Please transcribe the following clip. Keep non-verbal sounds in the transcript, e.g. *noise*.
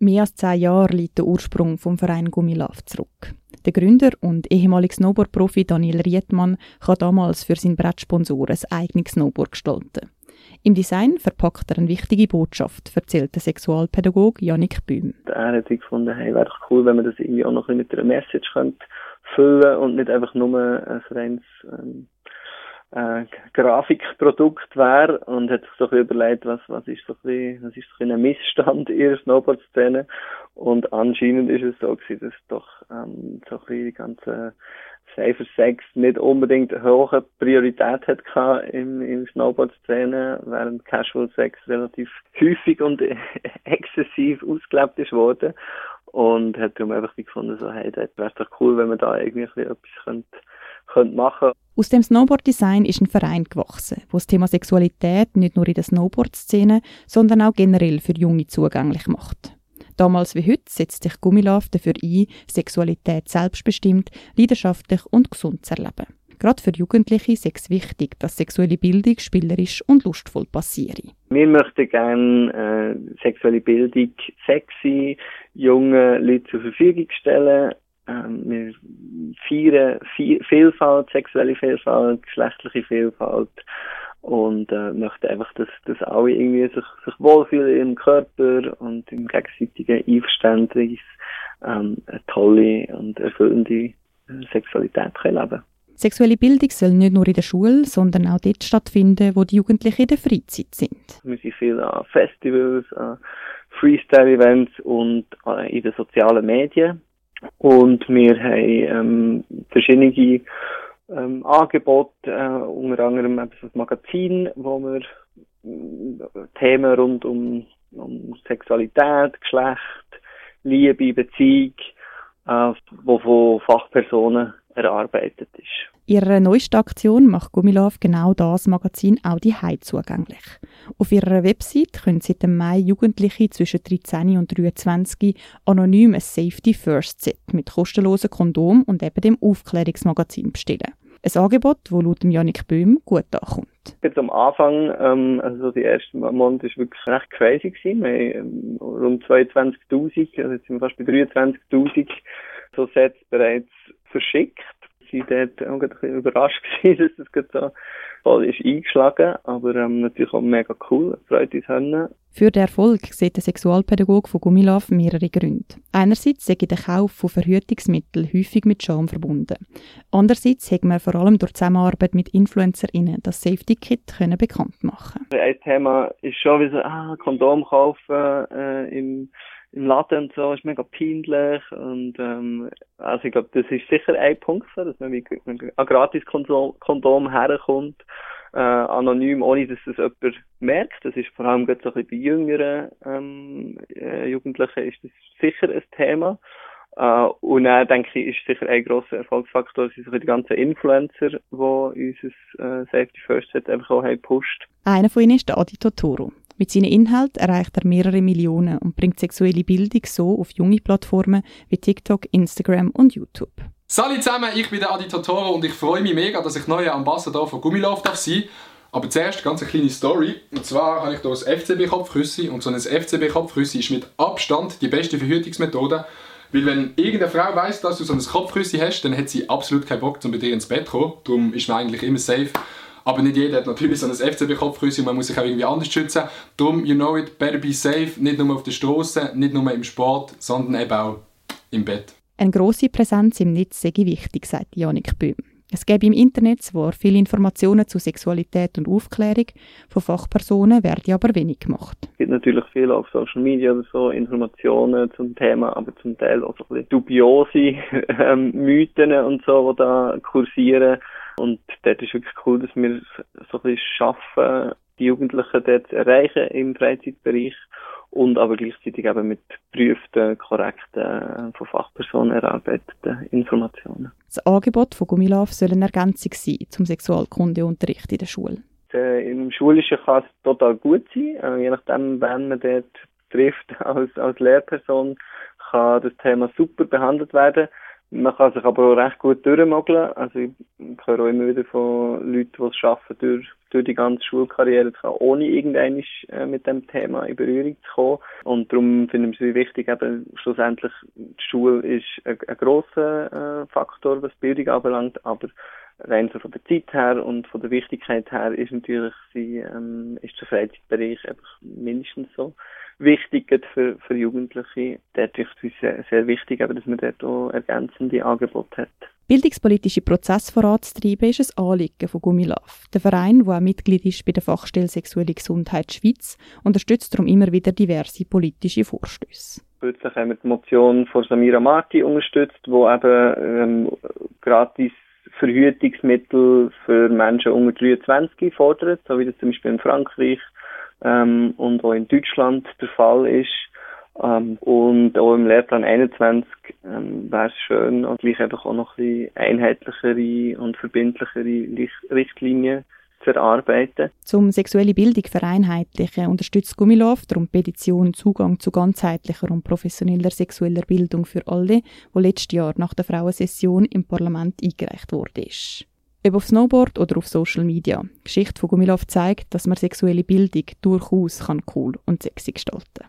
Mehr als zehn Jahre liegt der Ursprung vom Verein Gummilove zurück. Der Gründer und ehemalige Snowboard-Profi Daniel Rietmann kann damals für seinen Brettsponsor ein eigenes Snowboard gestalten. Im Design verpackt er eine wichtige Botschaft, erzählt der Sexualpädagoge Janik Böhm. Er hat gefunden, hey, wäre doch cool, wenn man das irgendwie auch noch ein mit einer Message könnte füllen und nicht einfach nur ein reines ähm, äh, Grafikprodukt wäre und hat sich so ein überlegt, was, was ist so ein was ist so ein Missstand in der Snowboard-Szene. Und anscheinend ist es so gewesen, dass doch ähm, so ein die ganze Safer Sex nicht unbedingt hohe Priorität hat im, im Snowboard-Szene, während Casual Sex relativ häufig und *laughs* exzessiv ausgelebt ist worden. Und hat darum einfach gefunden, so, hey, das wäre doch cool, wenn man da irgendwie etwas könnte, könnte machen Aus dem Snowboard-Design ist ein Verein gewachsen, wo das Thema Sexualität nicht nur in der Snowboard-Szene, sondern auch generell für Junge zugänglich macht. Damals wie heute setzt sich Gummilove dafür ein, Sexualität selbstbestimmt, leidenschaftlich und gesund zu erleben. Gerade für Jugendliche ist es wichtig, dass sexuelle Bildung spielerisch und lustvoll passiert. Wir möchten gerne äh, sexuelle Bildung sexy, junge Leute zur Verfügung stellen. Ähm, wir feiern Vielfalt, sexuelle Vielfalt, geschlechtliche Vielfalt und äh, möchte einfach, dass, dass alle irgendwie sich, sich wohlfühlen im Körper und im gegenseitigen Einverständnis ähm, eine tolle und erfüllende äh, Sexualität können leben Sexuelle Bildung soll nicht nur in der Schule, sondern auch dort stattfinden, wo die Jugendlichen in der Freizeit sind. Wir sind viel an Festivals, an Freestyle-Events und äh, in den sozialen Medien. Und wir haben ähm, verschiedene ähm, Angebot, äh, unter anderem das Magazin, wo wir äh, Themen rund um, um Sexualität, Geschlecht, Liebe, Beziehung, äh, wo von Fachpersonen erarbeitet ist. Ihre neueste Aktion macht Gummilove genau das Magazin auch die zugänglich. Auf ihrer Website können seit dem Mai Jugendliche zwischen 13 und 23 anonym ein Safety First Set mit kostenlosen Kondom und eben dem Aufklärungsmagazin bestellen. Ein Angebot, das laut Janik Böhm gut ankommt. Jetzt am Anfang, ähm, also die ersten Monate war wirklich recht crazy. Gewesen. Wir haben ähm, rund 22'000, also jetzt sind wir fast bei 23'000 so Sets bereits verschickt. Sie dort auch ein bisschen überrascht *laughs* gewesen, dass das so voll ist eingeschlagen, aber ähm, natürlich auch mega cool, freut uns hören. Für den Erfolg sieht der Sexualpädagoge von Gummilove mehrere Gründe. Einerseits sei der Kauf von Verhütungsmitteln häufig mit Scham verbunden. Andererseits hat man vor allem durch Zusammenarbeit mit InfluencerInnen das Safety Kit können bekannt machen. Ein Thema ist schon wie so, ah, Kondom kaufen äh, im im Laden und so ist mega peinlich und ähm, also ich glaube, das ist sicher ein Punkt, so, dass man mit einem gratis Kondom herkommt, äh, anonym, ohne dass das jemand merkt. Das ist vor allem gerade so ein bisschen bei jüngeren ähm, äh, Jugendlichen ist das sicher ein Thema. Uh, und dann denke ich, ist sicher ein grosser Erfolgsfaktor, sind die ganzen Influencer, die unser äh, Safety First hat einfach auch haben gepusht. Einer von ihnen ist der Adi Totoro. Mit seinen Inhalten erreicht er mehrere Millionen und bringt sexuelle Bildung so auf junge Plattformen wie TikTok, Instagram und YouTube. Salut zusammen, ich bin der Adi Totoro und ich freue mich mega, dass ich neuer Ambassador von Gummilove darf sein aber zuerst ganz eine kleine Story. Und zwar habe ich hier ein FCB-Kopfküssi und so ein FCB-Kopfküssi ist mit Abstand die beste Verhütungsmethode. Weil wenn irgendeine Frau weiss, dass du so ein Kopfküssi hast, dann hat sie absolut keinen Bock, um bei dir ins Bett zu kommen. Darum ist man eigentlich immer safe, aber nicht jeder hat natürlich so ein FCB-Kopfgröße und man muss sich auch irgendwie anders schützen. Darum, you know it, better be safe, nicht nur auf der Straße, nicht nur im Sport, sondern eben auch im Bett. Eine grosse Präsenz im Netz sei wichtig, sagt Janik Böhm. Es gäbe im Internet zwar viele Informationen zu Sexualität und Aufklärung, von Fachpersonen werden aber wenig gemacht. Es gibt natürlich viel auf Social Media oder so Informationen zum Thema, aber zum Teil auch so ein bisschen dubiose *laughs* ähm, Mythen und so, die da kursieren. Und dort ist wirklich cool, dass wir so ein bisschen schaffen, die Jugendlichen dort zu erreichen im Freizeitbereich und aber gleichzeitig eben mit geprüften, korrekten, von Fachpersonen erarbeiteten Informationen. Das Angebot von Gummilove soll eine Ergänzung sein zum Sexualkundeunterricht in der Schule. Äh, Im Schulischen kann es total gut sein, äh, je nachdem, wenn man dort trifft *laughs* als, als Lehrperson, kann das Thema super behandelt werden. Man kann sich aber auch recht gut durchmogeln. Also ich höre auch immer wieder von Leuten, die es schaffen, durch durch die ganze Schulkarriere zu kommen, ohne irgendein äh, mit dem Thema in Berührung zu kommen. Und darum finden wir es wichtig, eben schlussendlich, die Schule ist ein, ein grosser äh, Faktor, was Bildung anbelangt, aber rein so von der Zeit her und von der Wichtigkeit her ist natürlich sie, ähm, ist der Freizeitbereich einfach mindestens so wichtig für, für Jugendliche. Dort ist es sehr, sehr wichtig, aber dass man dort auch ergänzende Angebote hat. Bildungspolitische Prozesse voranzutreiben ist ein Anliegen von Gummilaf. Der Verein, der auch Mitglied ist bei der Fachstelle Sexuelle Gesundheit Schweiz, unterstützt darum immer wieder diverse politische Vorstöße. Kürzlich haben wir die Motion von Samira Marti unterstützt, wo eben ähm, gratis Verhütungsmittel für Menschen unter 23 fordert, so wie das zum Beispiel in Frankreich ähm, und auch in Deutschland der Fall ist. Ähm, und auch im Lehrplan 21 ähm, wäre es schön, und gleich einfach auch noch ein bisschen einheitlichere und verbindlichere Richtlinien zu erarbeiten. Zum sexuelle Bildung vereinheitlichen unterstützt Gummilov darum Petition Zugang zu ganzheitlicher und professioneller sexueller Bildung für alle, wo letztes Jahr nach der Frauensession im Parlament eingereicht wurde. Ob auf Snowboard oder auf Social Media. Die Geschichte von Gummilov zeigt, dass man sexuelle Bildung durchaus cool und sexy gestalten kann.